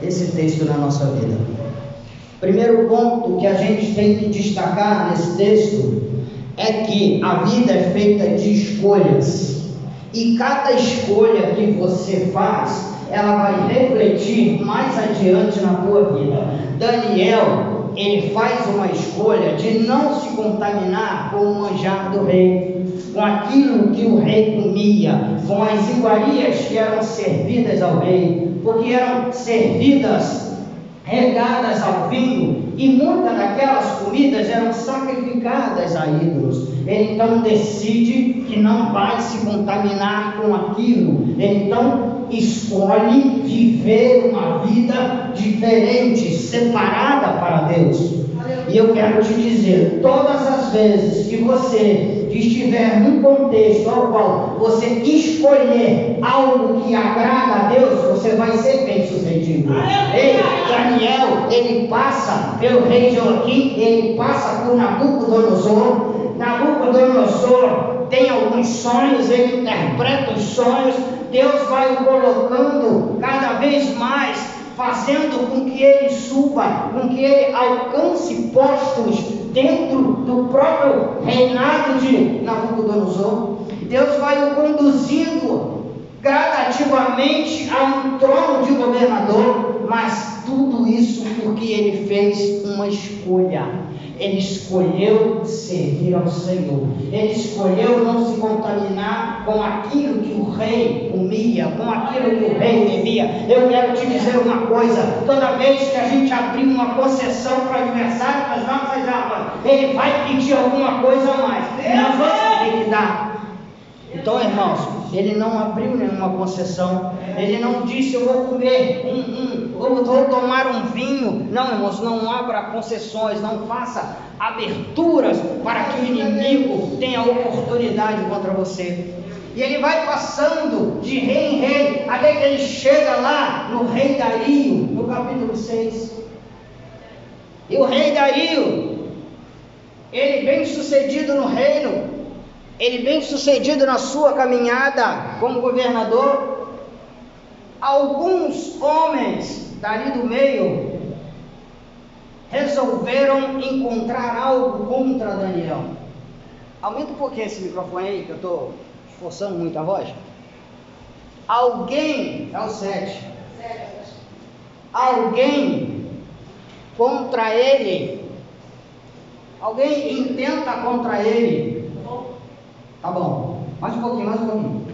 esse texto na nossa vida. Primeiro ponto que a gente tem que destacar nesse texto é que a vida é feita de escolhas. E cada escolha que você faz, ela vai refletir mais adiante na tua vida. Daniel, ele faz uma escolha de não se contaminar com o manjar do rei, com aquilo que o rei comia, com as iguarias que eram servidas ao rei porque eram servidas regadas ao vinho e muitas daquelas comidas eram sacrificadas a ídolos. Ele então decide que não vai se contaminar com aquilo. Ele então escolhe viver uma vida diferente, separada para Deus. E eu quero te dizer, todas as vezes que você estiver num contexto ao qual você escolher algo que agrada a Deus, você vai ser bem sucedido. Ei, Daniel, ele passa pelo rei Joaquim, ele passa por Nabucodonosor. Nabucodonosor tem alguns sonhos, ele interpreta os sonhos. Deus vai o colocando cada vez mais fazendo com que ele suba, com que ele alcance postos dentro do próprio reinado de Nabucodonosor. Deus vai o conduzindo gradativamente a um trono de governador, mas tudo isso porque ele fez uma escolha. Ele escolheu servir ao Senhor. Ele escolheu não se contaminar com aquilo que o rei comia, com aquilo que o rei bebia. Eu quero te dizer uma coisa: toda vez que a gente abrir uma concessão para o adversário das nossas armas, ele vai pedir alguma coisa a mais. Nós vamos ter que dar. Então, irmãos, ele não abriu nenhuma concessão. Ele não disse, eu vou comer um, eu vou tomar um vinho. Não, irmãos, não abra concessões, não faça aberturas para que o inimigo tenha oportunidade contra você. E ele vai passando de rei em rei, até que ele chega lá no rei Dario, no capítulo 6. E o rei Dario, ele bem sucedido no reino, ele bem sucedido na sua caminhada como governador, alguns homens dali do meio resolveram encontrar algo contra Daniel. Aumenta um pouquinho esse microfone aí, que eu estou esforçando muito a voz. Alguém, é o 7. Alguém contra ele, alguém intenta contra ele Tá bom, mais um pouquinho, mais um pouquinho.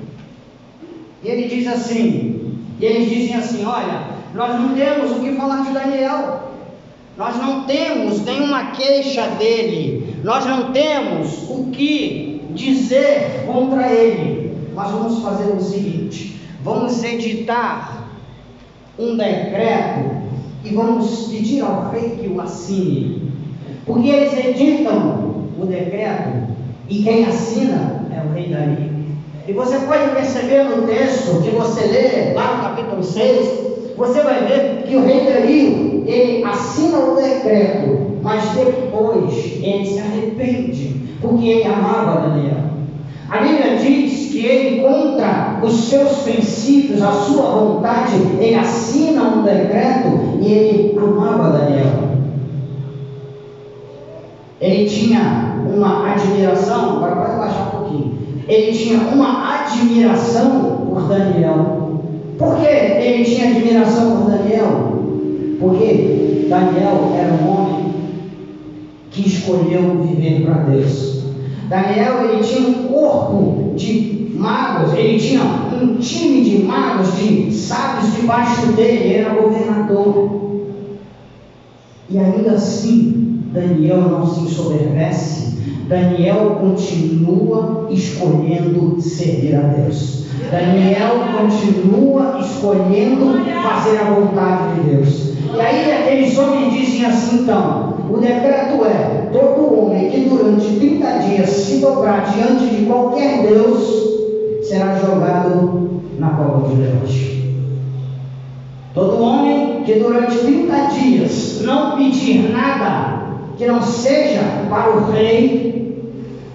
E ele diz assim, e eles dizem assim, olha, nós não temos o que falar de Daniel. Nós não temos nenhuma queixa dele. Nós não temos o que dizer contra ele. Mas vamos fazer o seguinte: vamos editar um decreto e vamos pedir ao rei que o assine. Porque eles editam o decreto e quem assina é o rei Dario. E você pode perceber no texto que você lê, lá no capítulo 6, você vai ver que o rei Dario, ele assina o decreto, mas depois ele se arrepende, porque ele amava Daniel. A Bíblia diz que ele, contra os seus princípios, a sua vontade, ele assina um decreto e ele amava Daniel. Ele tinha uma admiração, agora pode baixar um pouquinho. Ele tinha uma admiração por Daniel. Por que ele tinha admiração por Daniel? Porque Daniel era um homem que escolheu viver para Deus. Daniel ele tinha um corpo de magos, ele tinha um time de magos, de sábios debaixo dele, ele era governador. E ainda assim, Daniel não se ensoberbece Daniel continua escolhendo servir a Deus. Daniel continua escolhendo fazer a vontade de Deus. E aí aqueles homens dizem assim então, o decreto é, todo homem que durante 30 dias se dobrar diante de qualquer Deus, será jogado na cova de leões. Todo homem que durante 30 dias não pedir nada que não seja para o rei,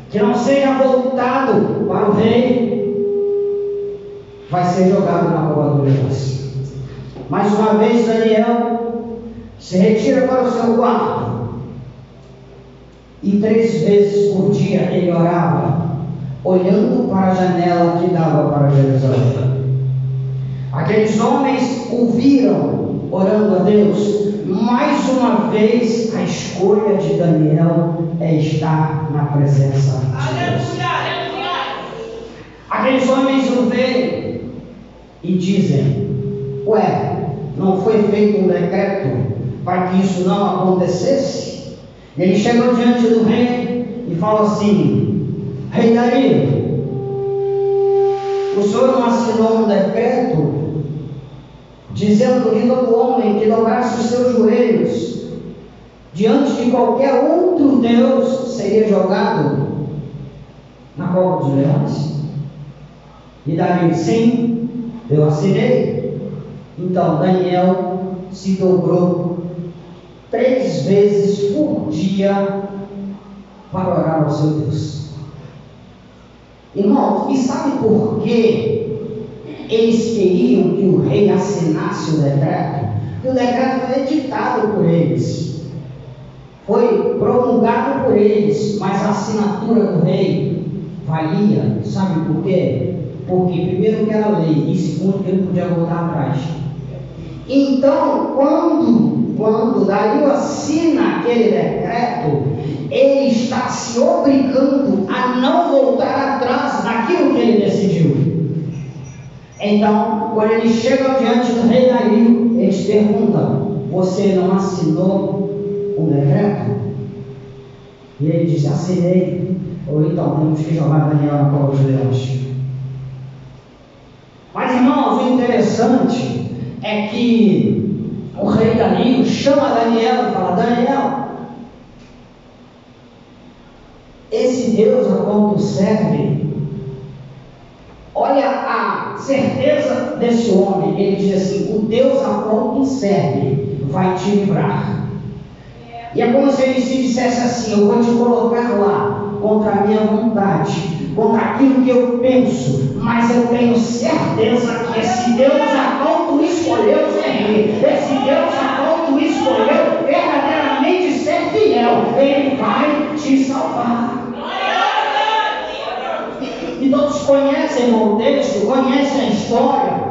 que não seja voltado para o rei, vai ser jogado na cova do leões. Mais uma vez, Daniel se retira para o seu quarto e três vezes por dia ele orava, olhando para a janela que dava para Jerusalém. Aqueles homens ouviram orando a Deus. Mais uma vez, a escolha de Daniel é estar na presença de Deus. Aqueles homens o veem e dizem: Ué, não foi feito um decreto para que isso não acontecesse? Ele chegou diante do rei e falou assim: Rei Dario, o senhor não assinou um decreto dizendo que todo homem que dobrasse os seus joelhos diante de qualquer outro Deus seria jogado na cova dos leões? E Davi, sim, eu assinei. Então Daniel se dobrou três vezes por dia para orar ao seu Deus. Irmãos, e sabe por que eles queriam que o rei assinasse o decreto? Porque o decreto foi editado por eles, foi promulgado por eles, mas a assinatura do rei valia, sabe por quê? Porque primeiro que era lei e segundo que ele podia voltar atrás. Então, quando, quando Dario assina aquele decreto, ele está se obrigando a não voltar atrás daquilo que ele decidiu. Então, quando eles chegam diante do rei Dario, eles perguntam: Você não assinou o decreto? E ele diz: Assinei. Ou então temos que jogar Daniel na cova dos leões. Mas irmãos, o interessante é que o rei Dario chama Daniel e fala: Daniel, esse Deus a qual tu serve, certeza desse homem. Ele diz assim: O Deus a qual tu serve vai te livrar. E é como se ele se dissesse assim: Eu vou te colocar lá contra a minha vontade, contra aquilo que eu penso, mas eu tenho certeza que esse Deus a qual tu escolheu servir, esse Deus a qual tu escolheu verdadeiramente ser fiel, ele vai te salvar. Todos conhecem o texto, conhecem a história.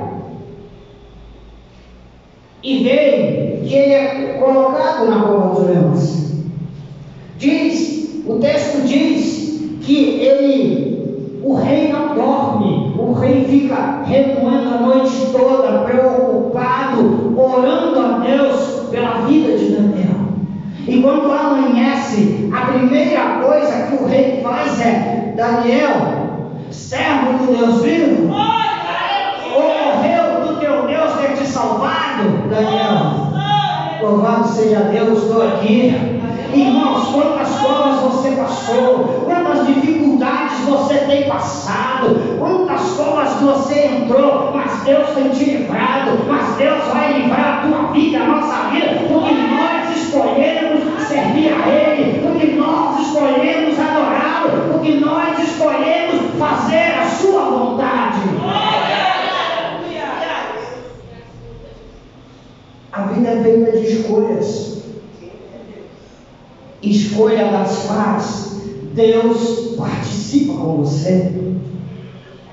E veem que ele é colocado na cova dos leões. Diz, o texto diz que ele, o rei não dorme, o rei fica remoendo a noite toda, preocupado, orando a Deus pela vida de Daniel. E quando amanhece, a primeira coisa que o rei faz é: Daniel, servo do Deus vivo, ou morreu do teu Deus ter te salvado, Daniel. Louvado seja Deus, estou aqui. Irmãos, quantas provas você passou, quantas dificuldades você tem passado, quantas provas você entrou, mas Deus tem te livrado, mas Deus vai livrar a tua vida, a nossa vida, porque nós escolhemos servir a Ele, porque nós escolhemos adorá-lo, porque nós escolhemos fazer a sua vontade. A vida é feita de escolhas. Escolha das fases. Deus participa com você.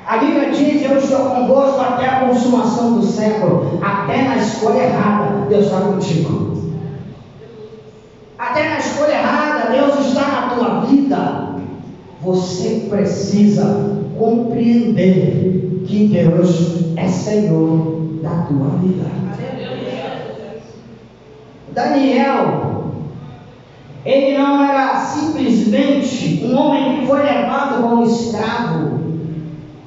A Bíblia diz: Eu estou convosco até a consumação do século. Até na escolha errada, Deus está contigo. Até na escolha errada, Deus está na tua vida. Você precisa compreender que Deus é Senhor da tua vida. Daniel, ele não era simplesmente um homem que foi levado como escravo,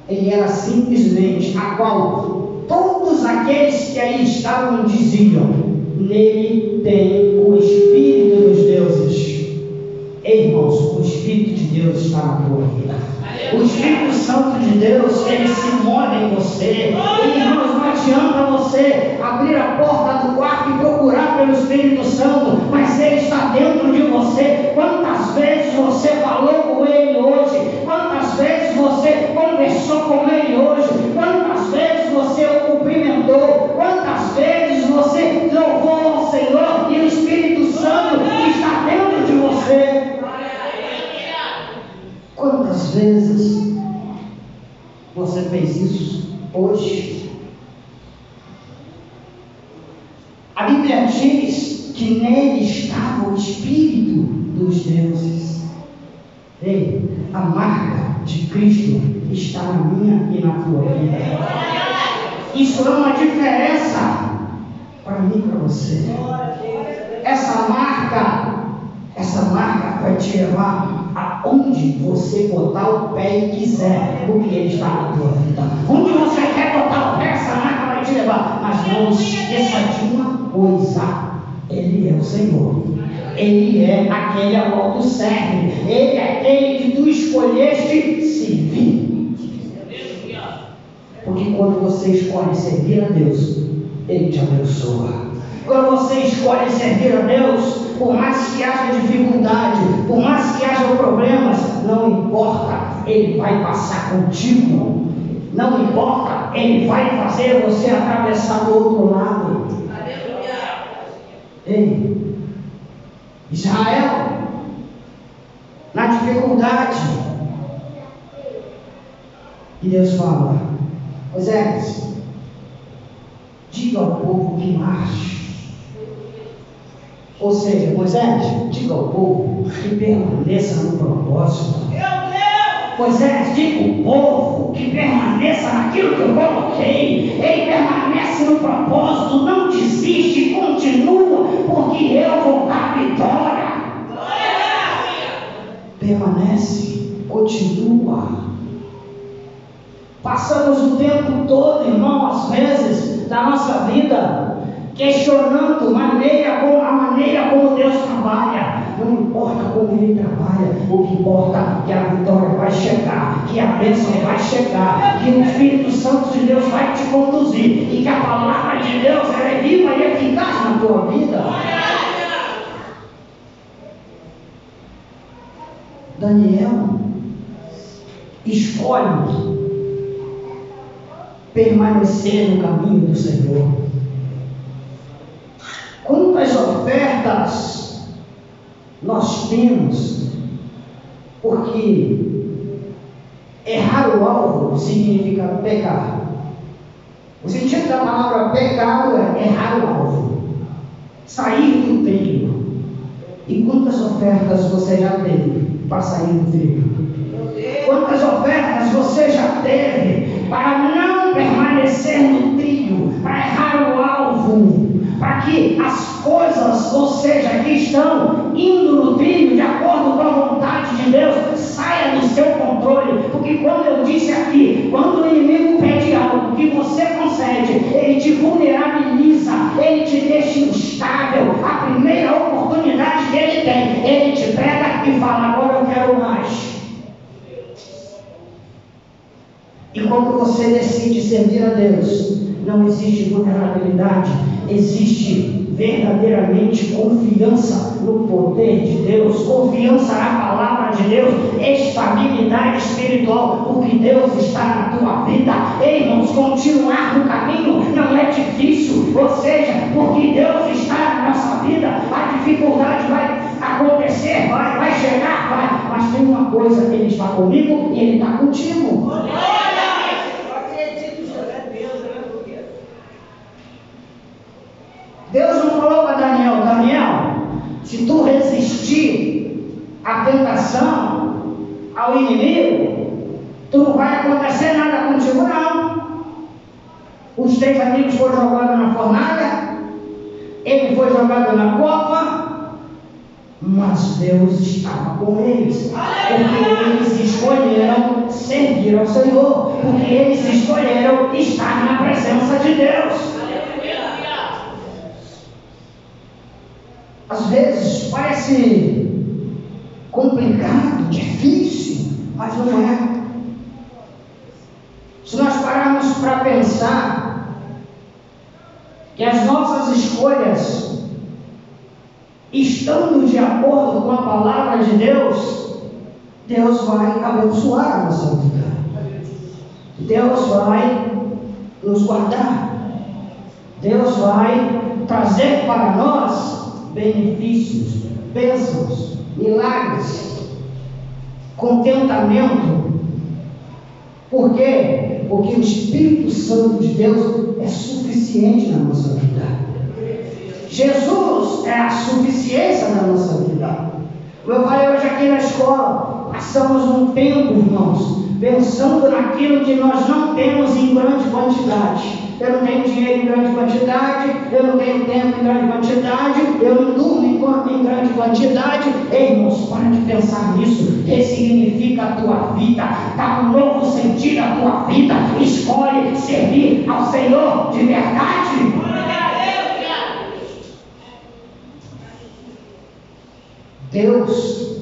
ele era simplesmente a qual todos aqueles que aí estavam diziam: nele tem o Espírito dos deuses. Ei, irmãos, o Espírito de Deus está na tua vida. O Espírito Santo de Deus, ele se move em você. Irmãos, não adianta você abrir a porta do quarto e procurar pelo Espírito Santo, mas Ele está dentro de você. Quantas vezes você falou com Ele hoje? Quantas vezes você conversou com Ele hoje? Quantas vezes você o cumprimentou? Quantas vezes você louvou ao Senhor e o Espírito Santo está dentro de você? Quantas vezes você fez isso hoje? A Bíblia diz que nele estava o Espírito dos deuses. Ei, a marca de Cristo está na minha e na tua vida. Isso é uma diferença para mim e para você. Essa marca, essa marca vai te levar aonde você botar o pé e quiser, porque ele está na tua vida. Onde você quer botar o pé, essa marca vai te levar. Mas não esqueça de uma coisa: Ele é o Senhor. Ele é aquele a qual tu serve. Ele é aquele que tu escolheste servir. Porque quando você escolhe servir a Deus, Ele te abençoa. Quando você escolhe servir a Deus, por mais que haja dificuldade, por mais que haja problemas, não importa, Ele vai passar contigo. Não importa, Ele vai fazer você atravessar do outro lado. Ei, Israel, na dificuldade, e Deus fala, Moisés, diga ao povo que marche. Ou seja, Moisés, diga ao povo que permaneça no propósito. Moisés, diga ao povo que permaneça naquilo que eu coloquei. Ele permanece no propósito, não desiste, continua, porque eu vou dar vitória. Permanece, continua. Passamos o tempo todo, irmão, às vezes, da nossa vida, questionando maneira como, a maneira como Deus trabalha. Não importa como Ele trabalha, o que importa é que a vitória vai chegar, que a bênção vai chegar, que o Espírito Santo de Deus vai te conduzir e que a palavra de Deus é viva e eficaz na tua vida. Daniel escolhe permanecer no caminho do Senhor. Quantas ofertas nós temos, porque errar o alvo significa pecar. O sentido da palavra pecado é errar o alvo, sair do trilho. E quantas ofertas você já teve para sair do trilho? Quantas ofertas você já teve para não permanecer no trilho, para errar as coisas, ou seja, que estão indo no trilho de acordo com a vontade de Deus, saia do seu controle. Porque quando eu disse aqui, quando o inimigo pede algo que você concede, ele te vulnerabiliza, ele te deixa instável. A primeira oportunidade que ele tem, ele te pega e fala: agora eu quero mais. E quando você decide servir a Deus, não existe vulnerabilidade, existe verdadeiramente confiança no poder de Deus, confiança na palavra de Deus, estabilidade espiritual, porque Deus está na tua vida. Ei, irmãos, continuar no caminho não é difícil, ou seja, porque Deus está na nossa vida, a dificuldade vai acontecer, vai, vai chegar, vai, mas tem uma coisa, Ele está comigo e Ele está contigo. Deus não falou para Daniel, Daniel, se tu resistir à tentação, ao inimigo, tu não vai acontecer nada contigo não. Os três amigos foram jogados na fornalha, ele foi jogado na copa, mas Deus estava com eles, porque eles escolheram servir ao Senhor, porque eles escolheram estar na presença de Deus. Às vezes parece complicado, difícil, mas não é. Se nós pararmos para pensar que as nossas escolhas estando de acordo com a palavra de Deus, Deus vai abençoar a nossa vida. Deus vai nos guardar. Deus vai trazer para nós benefícios, bênçãos, milagres, contentamento, Por quê? Porque o Espírito Santo de Deus é suficiente na nossa vida. Jesus é a suficiência na nossa vida. Eu falei hoje aqui na escola, passamos um tempo, irmãos, pensando naquilo que nós não temos em grande quantidade eu não tenho dinheiro em grande quantidade, eu não tenho tempo em grande quantidade, eu não durmo em, grande quantidade. Ei, irmãos, para de pensar nisso. Ressignifica a tua vida, dá um novo sentido à tua vida. Escolhe servir ao Senhor de verdade. Deus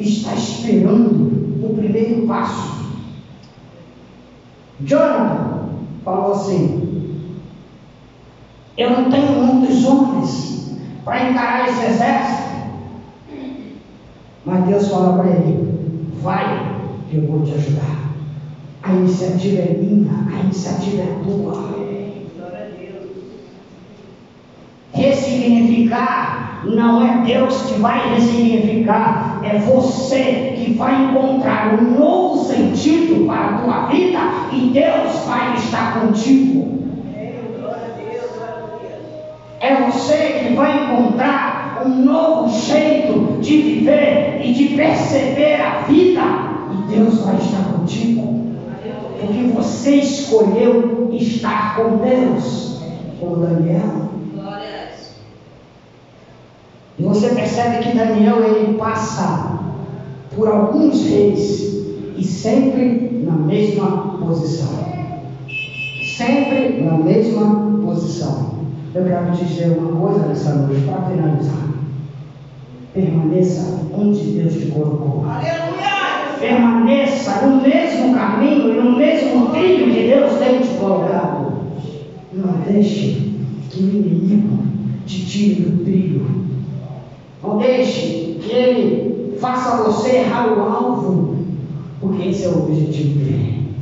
está esperando o primeiro passo. Jonathan, falou assim: Eu não tenho muitos homens para encarar esse exército. Mas Deus fala para ele: Vai, eu vou te ajudar. A iniciativa é minha, a iniciativa é tua. Ressignificar não é Deus que vai ressignificar, é você que vai encontrar um novo sentido para a tua vida e Deus vai estar contigo. É você que vai encontrar um novo jeito de viver e de perceber a vida e Deus vai estar contigo. Porque você escolheu estar com Deus, como Daniel. E você percebe que Daniel ele passa por alguns reis e sempre na mesma posição. Sempre na mesma posição. Eu quero te dizer uma coisa nessa noite para finalizar. Permaneça onde Deus te colocou. Aleluia! Permaneça no mesmo caminho e no mesmo trilho que Deus tem te colocado. Não deixe que o inimigo te tire do trilho não deixe que ele faça você errar o alvo, porque esse é o objetivo dele.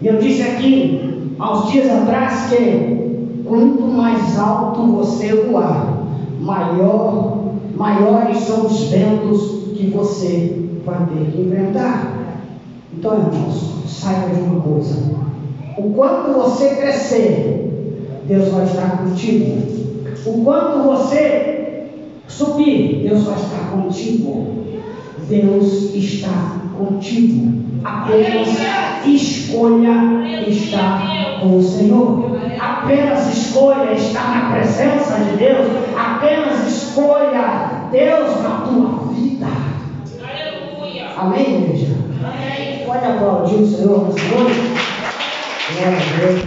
E eu disse aqui, aos dias atrás, que quanto mais alto você voar, maior, maiores são os ventos que você vai ter que enfrentar. Então, irmãos, saiba de uma coisa: o quanto você crescer, Deus vai estar contigo. O quanto você subir, Deus vai estar contigo. Deus está contigo. Apenas escolha estar com o Senhor. Apenas escolha estar na presença de Deus. Apenas escolha Deus na tua vida. Amém, igreja? Amém. Pode aplaudir o Senhor nessa noite. Glória a Deus.